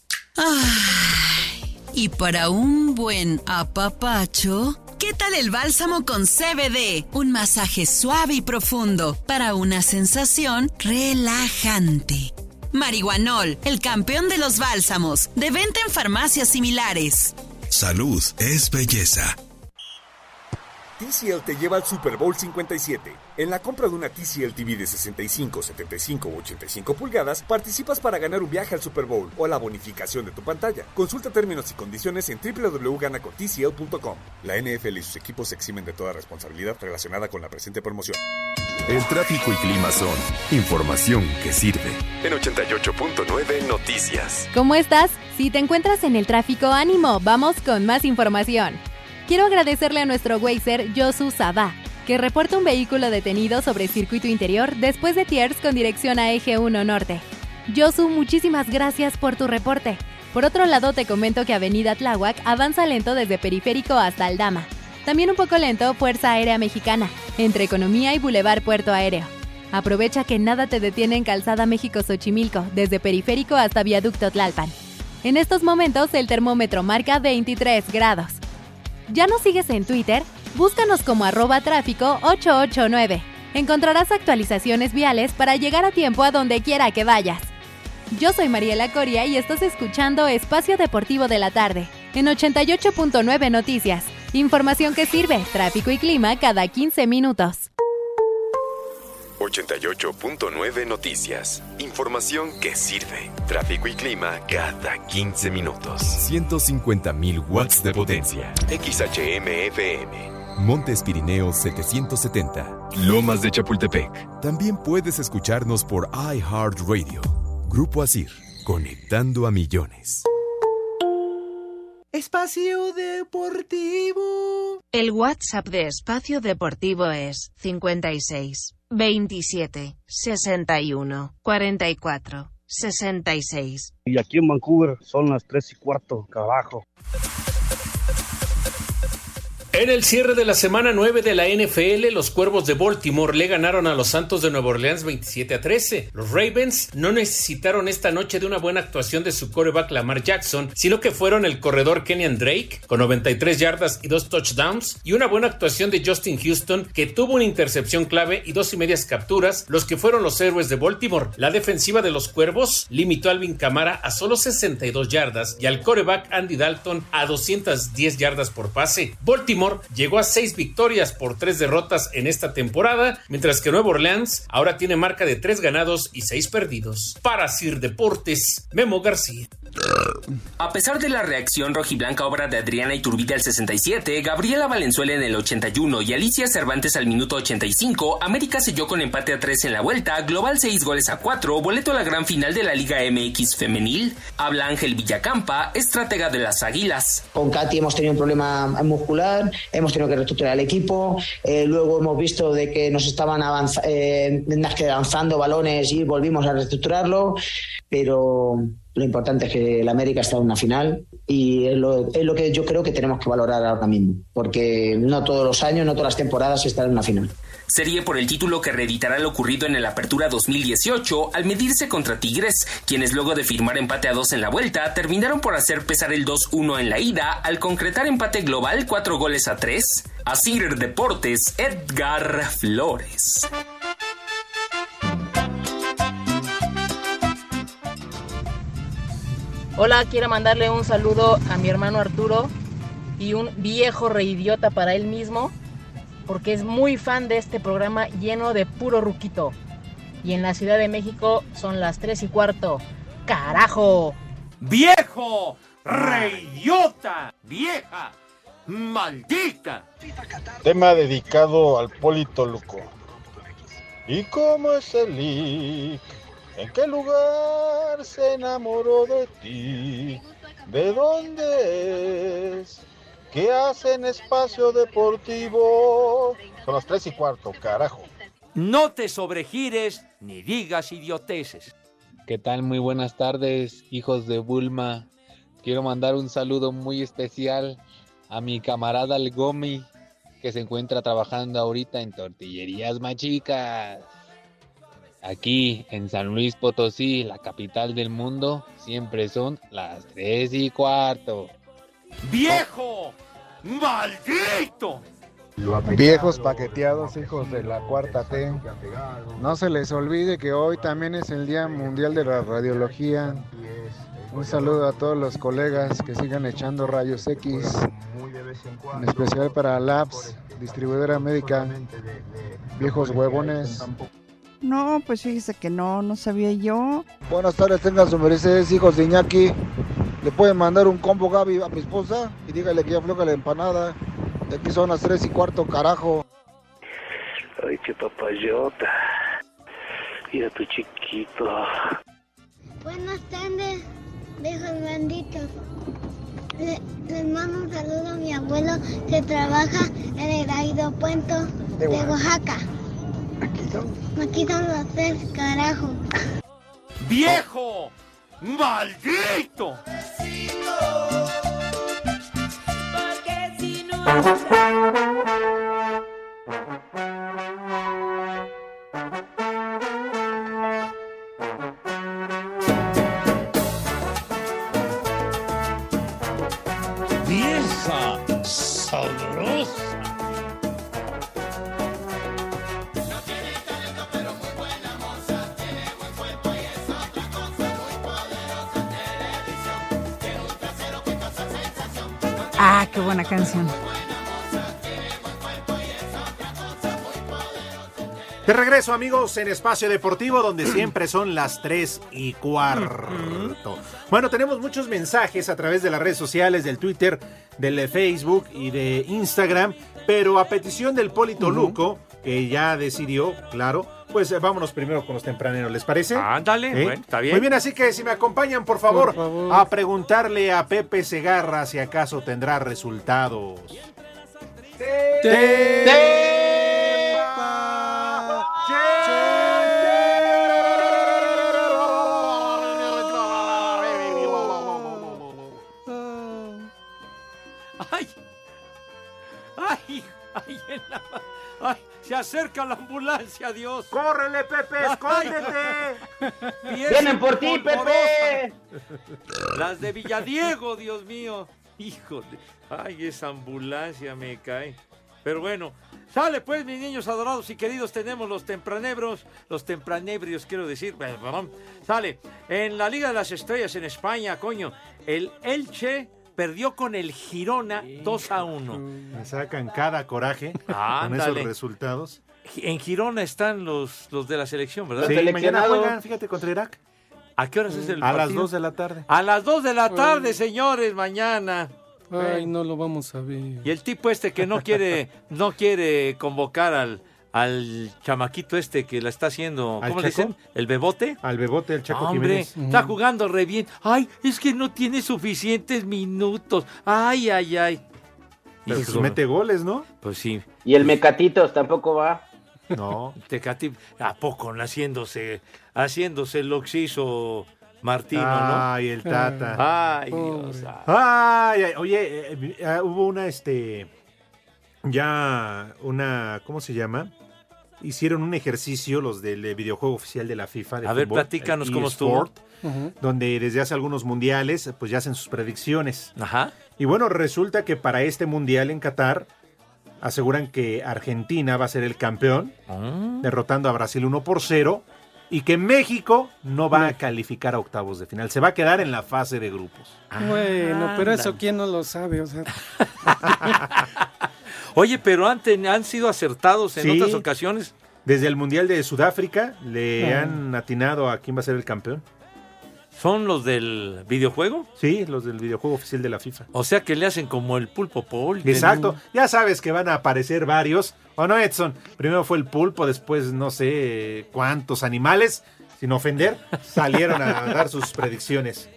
Y para un buen apapacho, ¿qué tal el bálsamo con CBD? Un masaje suave y profundo para una sensación relajante. Marihuanol, el campeón de los bálsamos, de venta en farmacias similares. Salud es belleza. TCL te lleva al Super Bowl 57. En la compra de una TCL TV de 65, 75 u 85 pulgadas, participas para ganar un viaje al Super Bowl o la bonificación de tu pantalla. Consulta términos y condiciones en www.ganacontcl.com. La NFL y sus equipos se eximen de toda responsabilidad relacionada con la presente promoción. El tráfico y clima son información que sirve. En 88.9 Noticias. ¿Cómo estás? Si te encuentras en el tráfico, ánimo, vamos con más información. Quiero agradecerle a nuestro Wazer Yosu Sabá, que reporta un vehículo detenido sobre circuito interior después de Tiers con dirección a Eje 1 Norte. Yosu, muchísimas gracias por tu reporte. Por otro lado, te comento que Avenida Tláhuac avanza lento desde Periférico hasta Aldama. También un poco lento Fuerza Aérea Mexicana, entre Economía y Boulevard Puerto Aéreo. Aprovecha que nada te detiene en Calzada México-Xochimilco, desde Periférico hasta Viaducto Tlalpan. En estos momentos el termómetro marca 23 grados. ¿Ya nos sigues en Twitter? Búscanos como arroba tráfico 889. Encontrarás actualizaciones viales para llegar a tiempo a donde quiera que vayas. Yo soy Mariela Coria y estás escuchando Espacio Deportivo de la Tarde, en 88.9 Noticias. Información que sirve, tráfico y clima cada 15 minutos. 88.9 Noticias. Información que sirve. Tráfico y clima cada 15 minutos. 150.000 watts de potencia. XHMFM. Montes Pirineos 770. Lomas de Chapultepec. También puedes escucharnos por iHeartRadio. Grupo Asir. Conectando a millones. Espacio Deportivo. El WhatsApp de Espacio Deportivo es 56 27 61 44 66. Y aquí en Vancouver son las 3 y cuarto, carajo. En el cierre de la semana 9 de la NFL, los Cuervos de Baltimore le ganaron a los Santos de Nueva Orleans 27 a 13. Los Ravens no necesitaron esta noche de una buena actuación de su coreback Lamar Jackson, sino que fueron el corredor Kenyan Drake con 93 yardas y dos touchdowns y una buena actuación de Justin Houston que tuvo una intercepción clave y dos y medias capturas, los que fueron los héroes de Baltimore. La defensiva de los Cuervos limitó a Alvin Camara a solo 62 yardas y al coreback Andy Dalton a 210 yardas por pase. Baltimore llegó a seis victorias por tres derrotas en esta temporada, mientras que Nueva Orleans ahora tiene marca de tres ganados y seis perdidos. Para Sir Deportes, Memo García. A pesar de la reacción rojiblanca obra de Adriana Iturbide al 67, Gabriela Valenzuela en el 81 y Alicia Cervantes al minuto 85, América selló con empate a 3 en la vuelta, global 6 goles a 4, boleto a la gran final de la Liga MX femenil. Habla Ángel Villacampa, estratega de las Águilas. Con Katy hemos tenido un problema muscular, hemos tenido que reestructurar el equipo, eh, luego hemos visto de que nos estaban avanzando eh, avanzando balones y volvimos a reestructurarlo, pero lo importante es que el América está en una final y es lo, que yo creo que tenemos que valorar ahora mismo, porque no todos los años, no todas las temporadas están en una final. Serie por el título que reeditará lo ocurrido en el Apertura 2018 al medirse contra Tigres, quienes luego de firmar empate a dos en la vuelta terminaron por hacer pesar el 2-1 en la ida al concretar empate global 4 goles a 3. A Singer Deportes, Edgar Flores. Hola, quiero mandarle un saludo a mi hermano Arturo y un viejo reidiota para él mismo, porque es muy fan de este programa lleno de puro ruquito. Y en la Ciudad de México son las 3 y cuarto. ¡Carajo! ¡Viejo! ¡Reidiota! ¡Vieja! ¡Maldita! Tema dedicado al Polito Luco. ¿Y cómo es el leak? ¿En qué lugar se enamoró de ti? ¿De dónde es? ¿Qué hace en espacio deportivo? Son las tres y cuarto, carajo. No te sobregires ni digas idioteces. ¿Qué tal? Muy buenas tardes, hijos de Bulma. Quiero mandar un saludo muy especial a mi camarada El Gomi, que se encuentra trabajando ahorita en tortillerías machicas. Aquí en San Luis Potosí, la capital del mundo, siempre son las tres y cuarto. ¡Viejo! ¡Maldito! Viejos paqueteados, hijos de la cuarta T. No se les olvide que hoy también es el Día Mundial de la Radiología. Un saludo a todos los colegas que sigan echando rayos X, en especial para Labs, distribuidora médica. Viejos huevones. No, pues fíjese que no, no sabía yo. Buenas tardes, tengan su mercedes, hijos de Iñaki. Le pueden mandar un combo Gaby a mi esposa y dígale que ya floja la empanada. De aquí son las tres y cuarto, carajo. Ay, qué papayota. Mira tu chiquito. Buenas tardes, viejos benditos. Le, les mando un saludo a mi abuelo que trabaja en el aeropuerto de Oaxaca. Aquí son los tres, carajo. ¡Viejo! ¡Maldito! Porque si no... Ah, qué buena canción. De regreso, amigos, en Espacio Deportivo, donde siempre son las 3 y cuarto. Bueno, tenemos muchos mensajes a través de las redes sociales, del Twitter, del Facebook y de Instagram, pero a petición del Polito Luco, que ya decidió, claro, pues eh, vámonos primero con los tempraneros, ¿les parece? Ándale, ¿Eh? bueno, está bien. Muy bien, así que si me acompañan, por favor, a preguntarle a Pepe Segarra si acaso tendrá resultados. Acerca la ambulancia, Dios. ¡Córrele, Pepe! ¡Escóndete! ¡Vienen por ti, Pepe! Las de Villadiego, Dios mío. Híjole. Ay, esa ambulancia me cae. Pero bueno, sale pues, mis niños adorados y queridos, tenemos los tempranebros, los tempranebrios, quiero decir. Sale. En la Liga de las Estrellas en España, coño, el Elche perdió con el Girona 2 a 1. Me sacan cada coraje con esos resultados. En Girona están los, los de la selección, ¿verdad? Sí, mañana juegan, fíjate, contra Irak. ¿A qué horas es el A las partido? 2 de la tarde. A las 2 de la tarde, señores, mañana. Ay, no lo vamos a ver. Y el tipo este que no quiere, no quiere convocar al, al chamaquito este que la está haciendo, ¿Al ¿cómo le dicen? ¿El bebote? Al bebote, el Chaco Hombre, Jiménez. está jugando re bien. Ay, es que no tiene suficientes minutos. Ay, ay, ay. Pero pues mete goles, ¿no? Pues sí. Y el Mecatitos tampoco va. No. Tecati, ¿a poco haciéndose, haciéndose que hizo Martino, Ay, no? el Tata. Ay, Dios. Ay, ay, oye, eh, eh, hubo una, este, ya una, ¿cómo se llama? Hicieron un ejercicio los del eh, videojuego oficial de la FIFA. de A ver, platícanos cómo estuvo. Donde desde hace algunos mundiales, pues ya hacen sus predicciones. Ajá. Y bueno, resulta que para este mundial en Qatar, aseguran que Argentina va a ser el campeón, Ah. derrotando a Brasil 1 por 0. Y que México no va a calificar a octavos de final. Se va a quedar en la fase de grupos. Bueno, pero eso quién no lo sabe, o sea. Oye, pero han, ten- han sido acertados en Sí. otras ocasiones. Desde el Mundial de Sudáfrica le Ah. han atinado a quién va a ser el campeón. ¿Son los del videojuego? Sí, los del videojuego oficial de la FIFA. O sea que le hacen como el pulpo Paul. Exacto. Ya sabes que van a aparecer varios. ¿O no, Edson? Primero fue el pulpo, después no sé cuántos animales, sin ofender, salieron a dar sus predicciones.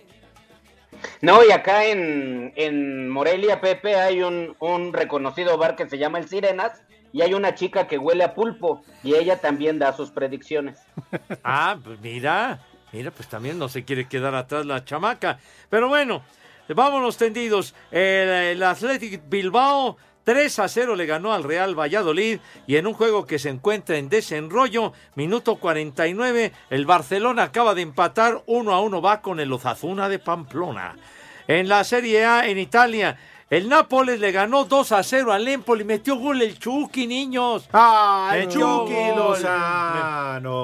No, y acá en, en Morelia, Pepe, hay un, un reconocido bar que se llama El Sirenas y hay una chica que huele a pulpo y ella también da sus predicciones. Ah, pues mira, mira, pues también no se quiere quedar atrás la chamaca. Pero bueno, vámonos tendidos. El, el Athletic Bilbao 3 a 0 le ganó al Real Valladolid y en un juego que se encuentra en desenrollo, minuto 49, el Barcelona acaba de empatar 1 a 1 va con el Osasuna de Pamplona. En la Serie A en Italia, el Nápoles le ganó 2 a 0 al Empoli, metió gol el Chucky, niños. ¡Ah, el Chucky. Lozano!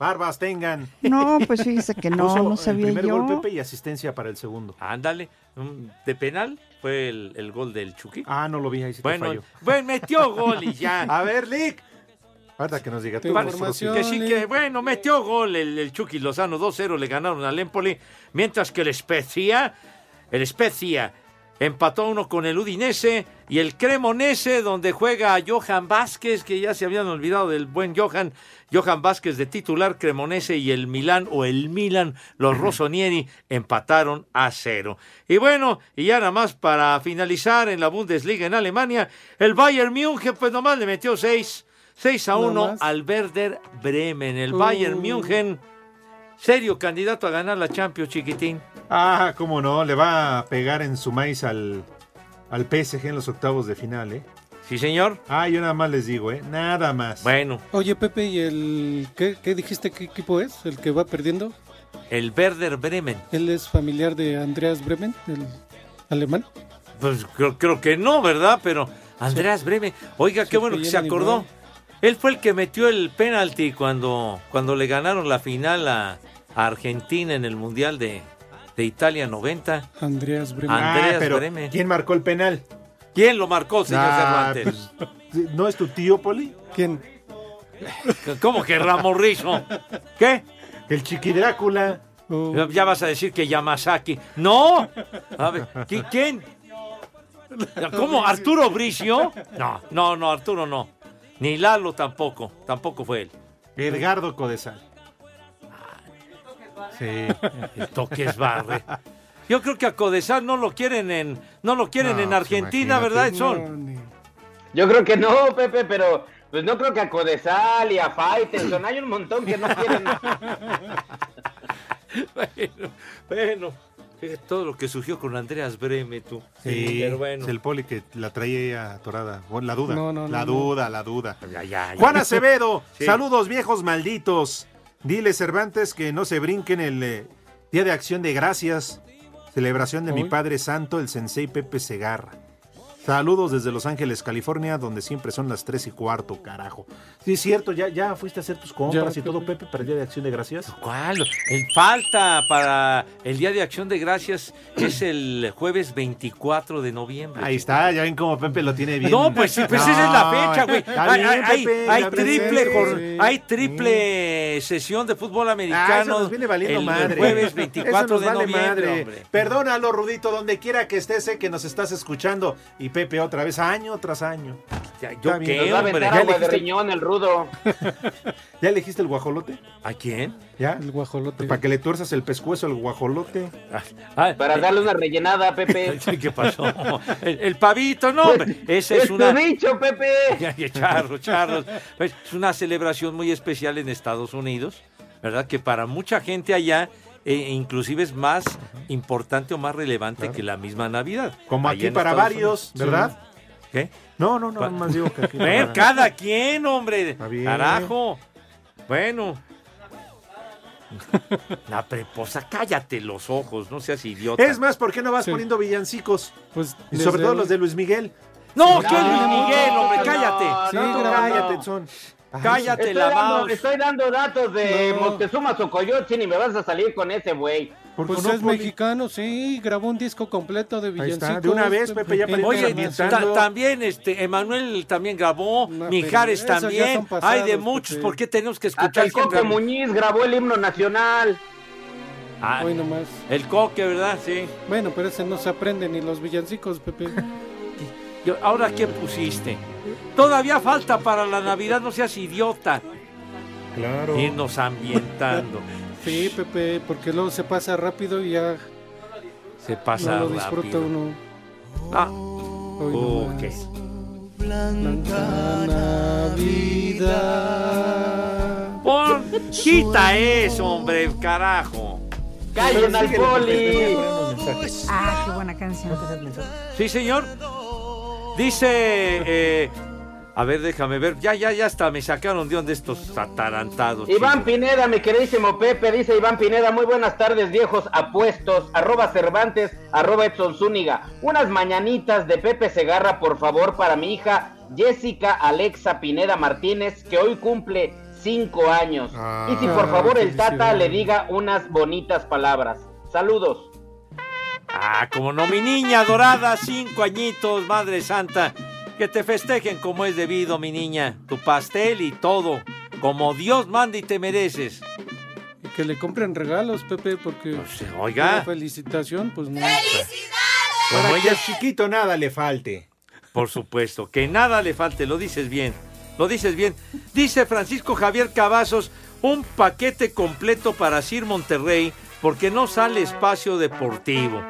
Barbas tengan. No, pues fíjese que no, Puso no sabía el primer yo. gol Pepe y asistencia para el segundo. Ándale, de penal fue el, el gol del Chucky. Ah, no lo vi, ahí sí te Bueno, fallo. bueno, metió gol y ya. A ver, Lick. Ahorita que nos diga por favor. que sí que, bueno, metió gol el, el Chucky Lozano, 2-0 le ganaron al Empoli, mientras que el Spezia, el Spezia empató a uno con el Udinese y el Cremonese donde juega Johan Vázquez, que ya se habían olvidado del buen Johan, Johan Vázquez de titular Cremonese y el Milán o el Milan, los Rossonieri empataron a cero. Y bueno, y ya nada más para finalizar en la Bundesliga en Alemania, el Bayern München pues nomás le metió seis 6 a ¿No 1 más? al Werder Bremen. El Uh. Bayern München, serio candidato a ganar la Champions, chiquitín. Ah, cómo no, le va a pegar en su maíz al, al PSG en los octavos de final, ¿eh? Sí, señor. Ah, yo nada más les digo, ¿eh? Nada más. Bueno, Oye, Pepe, ¿y el qué, qué dijiste qué equipo es? ¿El que va perdiendo? el Werder Bremen. ¿Él es familiar de Andreas Bremen, el alemán? Pues creo, creo que no, ¿verdad? Pero Andreas Bremen, oiga, qué bueno que se acordó. Él fue el que metió el penalti cuando, cuando le ganaron la final a, a Argentina en el Mundial de, de Italia 90. Andreas Bremen. Andreas Ah, pero Bremen. ¿quién marcó el penal? ¿Quién lo marcó, señor Ah, Cervantes? pues, ¿No es tu tío, Poli? ¿Quién? ¿Cómo que Ramos Rizo? ¿Qué? El Chiqui Drácula. Oh, Ya vas a decir que Yamazaki. ¡No! A ver, ¿qui- ¿quién? ¿Cómo? ¿Arturo Bricio? No, no, no, Arturo no. Ni Lalo tampoco. Tampoco fue él. Edgardo Codesal. Sí. El toques barre. Yo creo que a Codesal no lo quieren en, no lo quieren No, en pues Argentina. ¿verdad, no, Edson? ni- Yo creo que no, Pepe, pero pues no creo que a Codesal y a Faitelson, hay un montón que no quieren. Bueno, bueno. Todo lo que surgió con Andreas Breme, tú. Sí, pero bueno. es el poli que la traía atorada. Bueno, La duda. No, no, no, la no. duda, la duda. Ya, ya, ya. Juan Acevedo, Sí. saludos viejos malditos. Dile Cervantes que no se brinquen el eh, Día de Acción de Gracias, celebración de mi. Padre Santo, el Sensei Pepe Segarra. Saludos desde Los Ángeles, California, donde siempre son las 3 y cuarto, carajo. Sí, es cierto, ya, ya fuiste a hacer tus compras Ya, y todo, Pepe, para el Día de Acción de Gracias. ¿Cuál? El falta para el Día de Acción de Gracias es el jueves 24 de noviembre. Ahí está, ya ven cómo Pepe lo tiene bien. No, pues sí, pues esa es la fecha, güey. Hay, hay- hay- triple, hay triple sesión de fútbol Ah, americano. eso nos viene valiendo el, madre. el jueves Eso 24 nos de vale noviembre, madre. Perdónalo, Rudito, donde quiera que estés, sé que nos estás escuchando. Y Pepe otra vez, año tras año. Ya, Está bien. Nos va a aventar agua de riñón el rudo. ¿Ya elegiste el guajolote? ¿A quién? ¿Ya? El guajolote. Para que le tuerzas el pescuezo al guajolote. Para darle una rellenada, Pepe. ¿Qué pasó? El, el pavito, no, hombre. Esa es ¡Es una. dicho, Pepe! Ya, ya, charros, charros. Pues, Es una celebración muy especial en Estados Unidos, ¿verdad? Que para mucha gente allá, eh, inclusive es más importante o más relevante que la misma Navidad. Como aquí para Estados varios, Unidos. ¿verdad? ¿Qué? No, no, no, Pa- más digo que aquí. Ver, para- cada quien, hombre. bien. Carajo. Bueno. La preposa, cállate los ojos, no seas idiota. Es más, ¿por qué no vas poniendo villancicos? Pues y sobre todo el- los de Luis Miguel. No, ¿qué Luis Miguel, hombre? no, Cállate. no, Sí, no, no, no. cállate, son. Cállate Estoy la dando, mouse. estoy dando datos de No. Moctezuma Xocoyotzin y me vas a salir con ese güey. Pues no, es mexicano, sí, grabó un disco completo de villancicos. de una vez, Pepe, ya Oye, ta- también este Emanuel también grabó, No, Mijares también. pasados, Hay de muchos, Pepe. ¿por qué tenemos que Hasta escuchar el Coque? Muñiz grabó el himno nacional. Ah, Hoy nomás. el coque, ¿verdad? Sí. Bueno, pero ese no se aprende ni los villancicos, Pepe. Yo- Ahora, ¿qué pusiste? Todavía falta para la Navidad, no seas idiota. Claro. Irnos ambientando. Sí, Pepe, porque luego se pasa rápido y ya Se pasa no lo disfruta rápido. uno. Ah, Hoy ok. Blanca Navidad. Pon, quita eso, hombre, carajo. ¡Callen al poli! Ah, qué buena canción. Sí, señor. Dice, eh, a ver, déjame ver. Ya, ya, ya hasta me sacaron de donde estos atarantados. Iván chicos. Pineda, mi queridísimo Pepe, dice Iván Pineda, muy buenas tardes viejos apuestos, arroba Cervantes, arroba Edson Zúñiga. Unas mañanitas de Pepe Segarra, por favor, para mi hija Jessica Alexa Pineda Martínez, que hoy cumple cinco años. y si por Ah, favor el Tata le diga unas bonitas palabras. Saludos. Ah, como no, mi niña dorada, cinco añitos, Madre Santa. Que te festejen como es debido, mi niña. Tu pastel y todo. Como Dios manda y te mereces. Y que le compren regalos, Pepe, porque. oiga. una felicitación, pues no. Como Para que ella al chiquito nada le falte. Por supuesto, que nada le falte, lo dices bien, lo dices bien. Dice Francisco Javier Cavazos, un paquete completo para Sir Monterrey porque no sale espacio deportivo.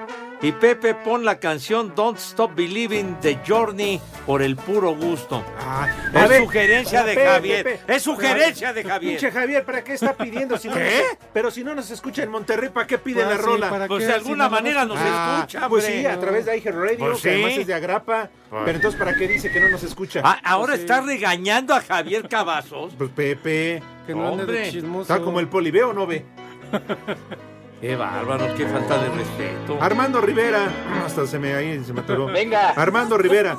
Y Pepe pon la canción Don't Stop Believing the Journey por el puro gusto. a es ver, sugerencia de Pepe, Javier. Pepe. Es sugerencia de Pinche Javier. Javier, ¿para qué está pidiendo? Si no ¿Qué? nos- pero si no nos escucha en Monterrey, ¿para qué pide Pues la sí, rola? ¿para Pues qué? de Si alguna no, no manera nos Ah, escucha, Pues hombre. sí, a través de iHeart Radio, Pues que además es de Agrapa. Pues- Pero entonces, ¿para qué dice que no nos escucha? Ah, ahora Pues sí. está regañando a Javier Cavazos. Pues Pepe. Que no ande de Hombre, chismoso. Está como el poli, ¿ve o no ve? Qué bárbaro, qué falta de respeto. Armando Rivera. Hasta se me, ahí se me atoró. Venga. Armando Rivera.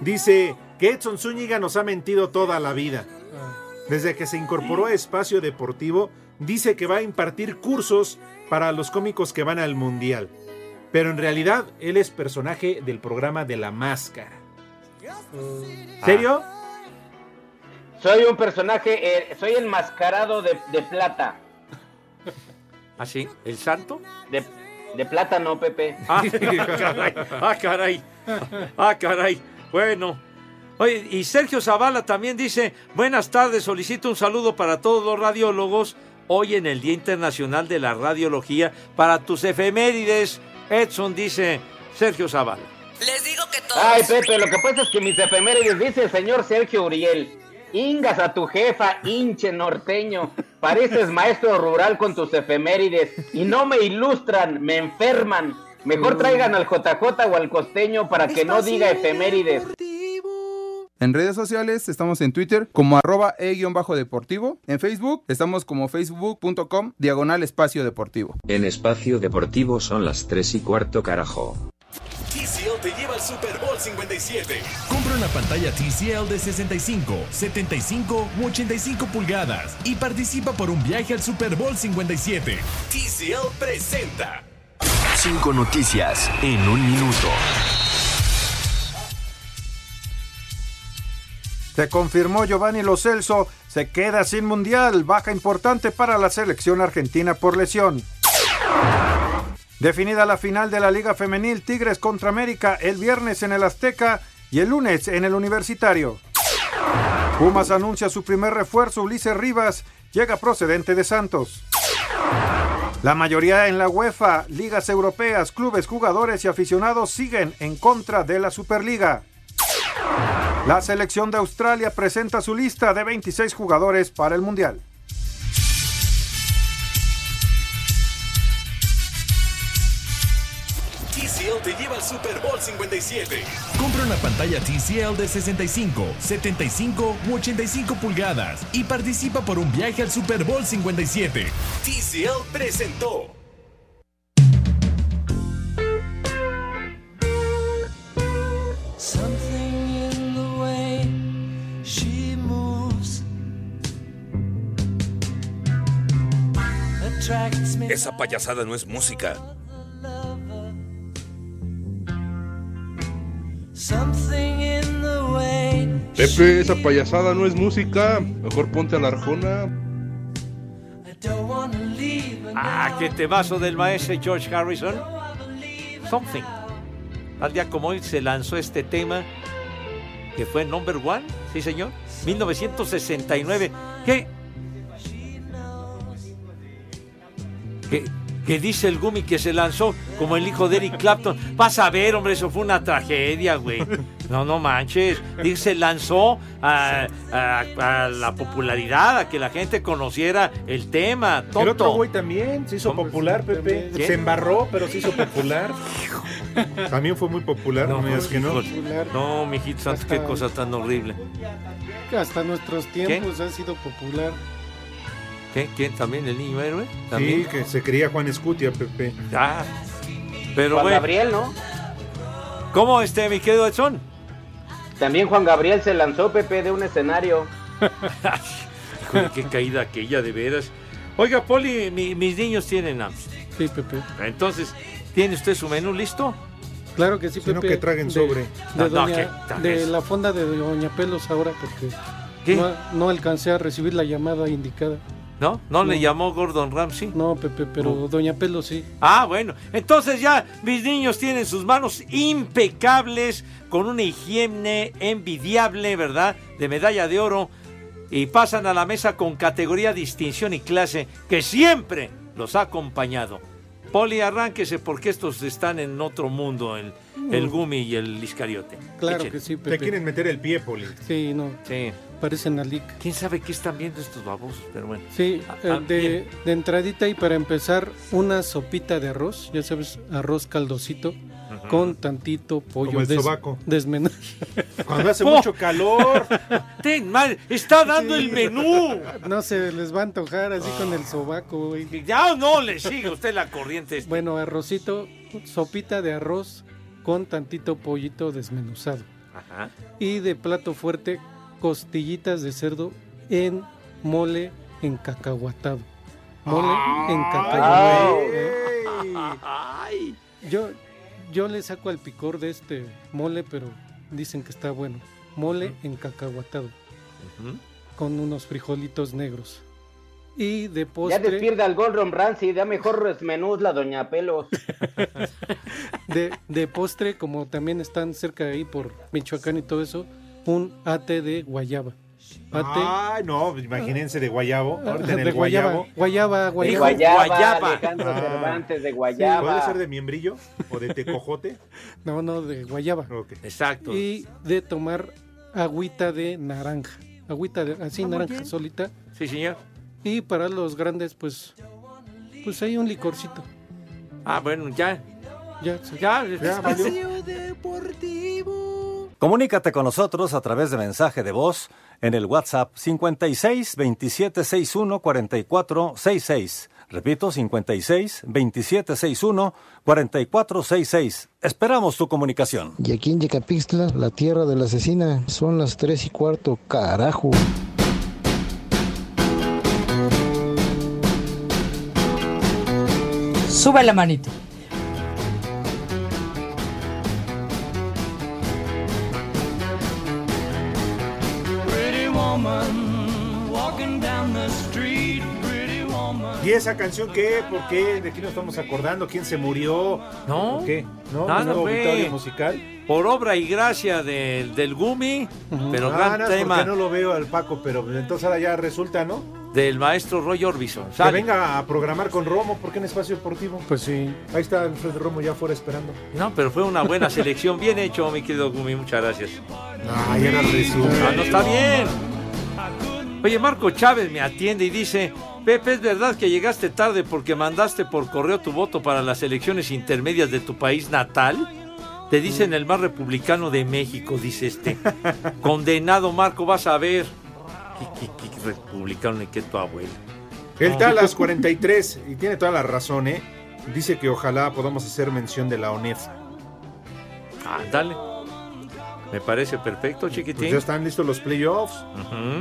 Dice que Edson Zúñiga nos ha mentido toda la vida. Desde que se incorporó a Espacio Deportivo, dice que va a impartir cursos para los cómicos que van al Mundial. Pero en realidad, él es personaje del programa de La Máscara. ¿Serio? Soy un personaje, eh, soy enmascarado de, de plata. ¿Así? ¿El santo? De, de plátano, Pepe. Ah, caray, ah, caray. Ah, caray. Bueno. Oye, y Sergio Zavala también dice, buenas tardes, solicito un saludo para todos los radiólogos hoy en el Día Internacional de la Radiología para tus efemérides. Edson dice Sergio Zavala. Les digo que todos. Ay, Pepe, lo que pasa es que mis efemérides dice el señor Sergio Uriel. Ingas a tu jefa, hinche norteño. Pareces maestro rural con tus efemérides y no me ilustran, me enferman. Mejor traigan al JJ o al costeño para que no diga efemérides. En redes sociales estamos en Twitter como arroba e-deportivo. En Facebook estamos como facebook.com diagonal espacio deportivo. En espacio deportivo son las 3 y cuarto carajo. 57. Compra una pantalla TCL de 65, 75 u 85 pulgadas y participa por un viaje al Super Bowl 57. TCL presenta. Cinco noticias en un minuto. Se confirmó Giovanni Lo Celso, se queda sin mundial, baja importante para la selección argentina por lesión. Definida la final de la Liga Femenil Tigres contra América el viernes en el Azteca y el lunes en el Universitario. Pumas anuncia su primer refuerzo, Ulises Rivas, llega procedente de Santos. La mayoría en la UEFA, ligas europeas, clubes, jugadores y aficionados siguen en contra de la Superliga. La selección de Australia presenta su lista de 26 jugadores para el Mundial. Te lleva al Super Bowl 57. Compra una pantalla TCL de 65, 75 u 85 pulgadas y participa por un viaje al Super Bowl 57. TCL presentó. Esa payasada no es música. Pepe, esa payasada no es música. Mejor ponte a la arjona. Ah, qué temazo del maestro George Harrison. Something. Al día como hoy se lanzó este tema que fue number one, sí señor, 1969. ¿Qué? ¿Qué, qué dice el Gumi que se lanzó como el hijo de Eric Clapton? Vas a ver, hombre, eso fue una tragedia, güey. No, no manches. Dice, se lanzó a, a- a la popularidad, a que la gente conociera el tema. Tonto. El otro güey también se hizo popular, Pepe. ¿Quién? Se embarró, pero se hizo popular. También fue muy popular, no, me digas que no. híjole. No, mijito santo, qué cosa tan horrible. Que hasta nuestros tiempos ha sido popular. ¿Qué? ¿Quién? ¿También el niño héroe? Sí, ¿También? que se creía Juan Escutia, Pepe. Ah, pero Juan bueno. Gabriel, ¿no? ¿Cómo este, mi querido Edson? También Juan Gabriel se lanzó, Pepe, de un escenario. Híjole, qué caída aquella, de veras. Oiga, Poli, mi- mis niños tienen hambre. Sí, Pepe. Entonces, ¿tiene usted su menú listo? Claro que sí, Pepe. que traguen De- sobre. De, No, doña- la fonda de Doña Pelos ahora porque no alcancé a recibir la llamada indicada. ¿No? ¿No, le llamó Gordon Ramsay? No, Pepe, pero No. Doña Pelos sí. Ah, bueno. Entonces ya mis niños tienen sus manos impecables, con una higiene envidiable, ¿verdad? De medalla de oro. Y pasan a la mesa con categoría, distinción y clase que siempre los ha acompañado. Poli, arránquese porque estos están en otro mundo, el, el Gumi y el Iscariote. Claro que sí, Te Pepe. quieren meter el pie, Poli. Sí, no. Sí. Parecen alic. ¿Quién sabe qué están viendo estos babosos? Pero bueno. Sí, Ah, eh, de, de entradita y para empezar, una sopita de arroz, ya sabes, arroz caldosito, con tantito pollo Como el des- sobaco. desmenuzado. Cuando hace ¡Oh! mucho calor. Ten, madre, está dando el menú. No se les va a antojar así con el sobaco, güey. Ya no le sigue usted la corriente. esta. Bueno, arrocito, sopita de arroz con tantito pollito desmenuzado. Ajá. Y de plato fuerte, costillitas de cerdo en mole encacahuatado. Mole encacahuatado. Ay. Yo, yo le saco al picor de este mole, pero dicen que está bueno. Mole encacahuatado Ujú. con unos frijolitos negros. Y de Ya postre, despierta al Gordon Ramsay, ya mejor menús la Doña Pelos. de, de postre, como también están cerca de ahí por Michoacán y todo eso, un ate de guayaba. Ate Ay, no, imagínense de guayabo. Ahorita en de el guayabo. Guayaba, De guayaba. Guayaba, Guayaba. Alejandro Ah. Cervantes, de ¿Puede Guayaba. ser de miembrillo o de tecojote? No, no, de guayaba. Exacto. Y de tomar agüita de naranja. Agüita de, así Ah, naranja bien. solita. Sí, señor. Y para los grandes, pues, pues hay un licorcito. Ah, bueno, ya. Ya, ya, Comunícate con nosotros a través de mensaje de voz en el WhatsApp 56 27 61 44 66. Repito, 56 27 61 44 66. Esperamos tu comunicación. Y aquí en Yecapixtla, la tierra de la asesina, son las tres y cuarto, carajo. Sube la manito. ¿Y esa canción qué? ¿Por qué? ¿De quién nos estamos acordando? ¿Quién se murió? No. ¿Por qué? ¿No? Nada, ¿Un nuevo auditorio musical? Por obra y gracia del, del Gumi, pero ah, gran no, tema porque no lo veo al Paco, pero entonces ahora ya resulta, ¿no? Del maestro Roy Orbison. Que venga a programar con Romo, ¿por qué en Espacio Deportivo? Pues sí. Ahí está Alfredo Romo ya fuera esperando. No, pero fue una buena selección. Bien hecho, mi querido Gumi. Muchas gracias. Ah, ya era resumen. Ah, no está bien. Oye, Marco Chávez me atiende y dice, Pepe, ¿es verdad que llegaste tarde porque mandaste por correo tu voto para las elecciones intermedias de tu país natal? Te dicen el más republicano de México, dice este. Condenado, Marco, vas a ver. ¿Qué, qué- qué republicano ni qué tu abuelo? El Talas 43, y tiene toda la razón, ¿eh? Dice que ojalá podamos hacer mención de la ONEF. Ándale. Me parece perfecto, chiquitín. Pues ya están listos los playoffs.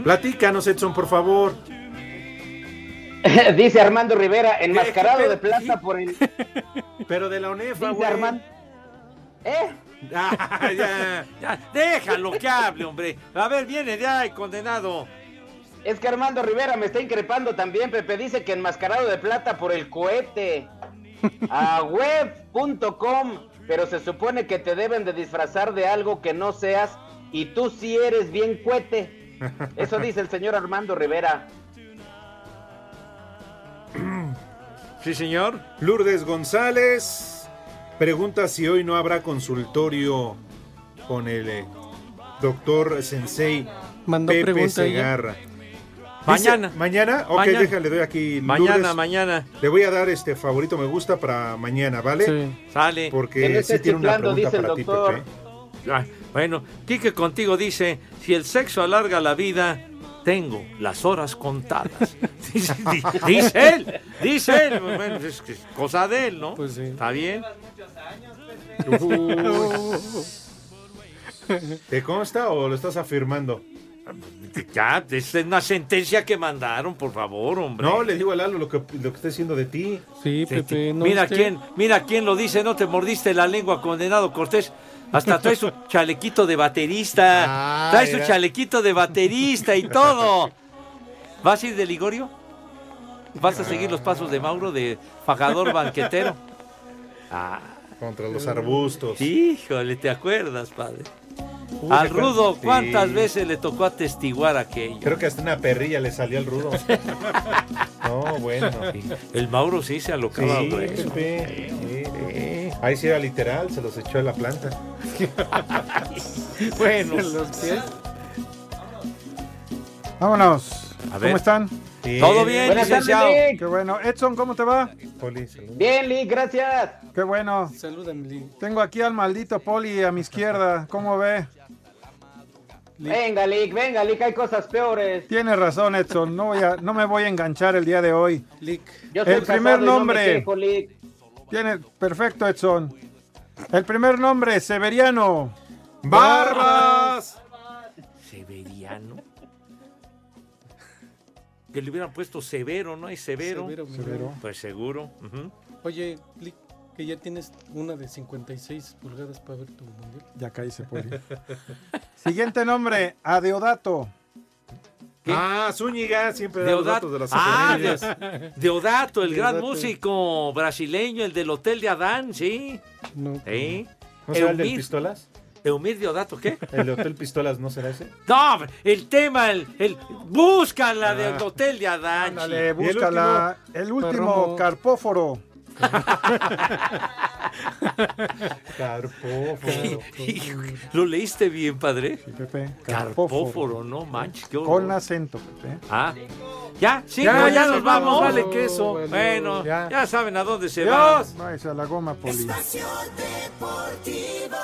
Platícanos, Edson, por favor. Dice Armando Rivera, enmascarado de plata por el. Pero de la ONEF, Dice Armando. ¿Eh? Ah, ya, ya, déjalo que hable, hombre. A ver, viene de ahí, condenado. Es que Armando Rivera me está increpando también, Pepe. Dice que enmascarado de plata por el cohete. A web.com. Pero se supone que te deben de disfrazar de algo que no seas. Y tú sí eres bien cohete. Eso dice el señor Armando Rivera. Sí, señor. Lourdes González pregunta si hoy no habrá consultorio con el eh, doctor Sensei Mandó Pepe pregunta ella. Segarra. Dice- Mañana. ¿Mañana? Ok, Mañana. déjale, doy aquí. Mañana, Lourdes. mañana. Le voy a dar este favorito me gusta para mañana, ¿vale? Sí. Sale. Porque Que no sí tiene una pregunta dice el para ti. Pepe. Ah, bueno, Quique contigo dice, si el sexo alarga la vida, tengo las horas contadas. dice, di- dice él, dice él. Bueno, es que es cosa de él, ¿no? Pues sí. Está bien. ¿Te consta o lo estás afirmando? Ya, es una sentencia que mandaron, por favor, hombre. No, le digo a Lalo lo que, lo que está diciendo de ti. Sí, Pepe. ¿no mira quién, mira quién lo dice, no te mordiste la lengua, condenado Cortés. Hasta trae su chalequito de baterista. Ah, trae su mira. chalequito de baterista y todo. ¿Vas a ir de Ligorio? ¿Vas a seguir los pasos de Mauro de fajador banquetero? Ah, Contra los arbustos. híjole, ¿te acuerdas, padre? Uy, Al ¿te rudo? ¿cuántas Sí. veces le tocó atestiguar aquello? Creo que hasta una perrilla le salió al rudo. no, bueno. El Mauro sí se alocaba Sí, grueso. Pepe, sí, sí. Ahí sí era literal, se los echó a la planta. bueno, Vámonos. A ver. ¿Cómo están? Todo bien, licenciado. Qué bueno. Edson, ¿cómo te va? Poli, saludos. Bien, Lick, gracias. Qué bueno. Salúdame, Lee. Tengo aquí al maldito Poli a mi izquierda. ¿Cómo ve? Venga, Lick, venga, Lick, hay cosas peores. Tiene razón, Edson. No, voy a, no me voy a enganchar el día de hoy. Lick. Yo soy El primer no nombre. quejo, Lick. Tiene. Perfecto, Edson. El primer nombre, Severiano. ¡Barbas! Que le hubieran puesto severo, ¿no hay severo? Severo. Pues seguro. Oye, Lick, que ya tienes una de 56 pulgadas para ver tu mundial. Ya cállese, Poli. Siguiente nombre, Adeodato. ¿Qué? Ah, Zúñiga, siempre da los Deodato. datos de las Ah, Deodato, el gran músico brasileño, el del Hotel de Adán, sí. No. ¿Sí? ¿No será el del Pistolas? Eumir Deodato, ¿qué? ¿El de Hotel Pistolas no será ese? No, el tema, el, el busca la Ah. del Hotel de Adán. Ándale, búscala. El último, Perromo. Carpóforo. Carpóforo. ¿Lo leíste bien, padre? Pepe. Carpóforo, no manches. qué horror. Con acento, Pepe. Ah. Ya, sí, Ya, no, ya, ya nos vamos. vamos, vale queso. Bueno, Ya. ya, saben a dónde se va. Váyase a la goma, Poli. Espacio Deportivo.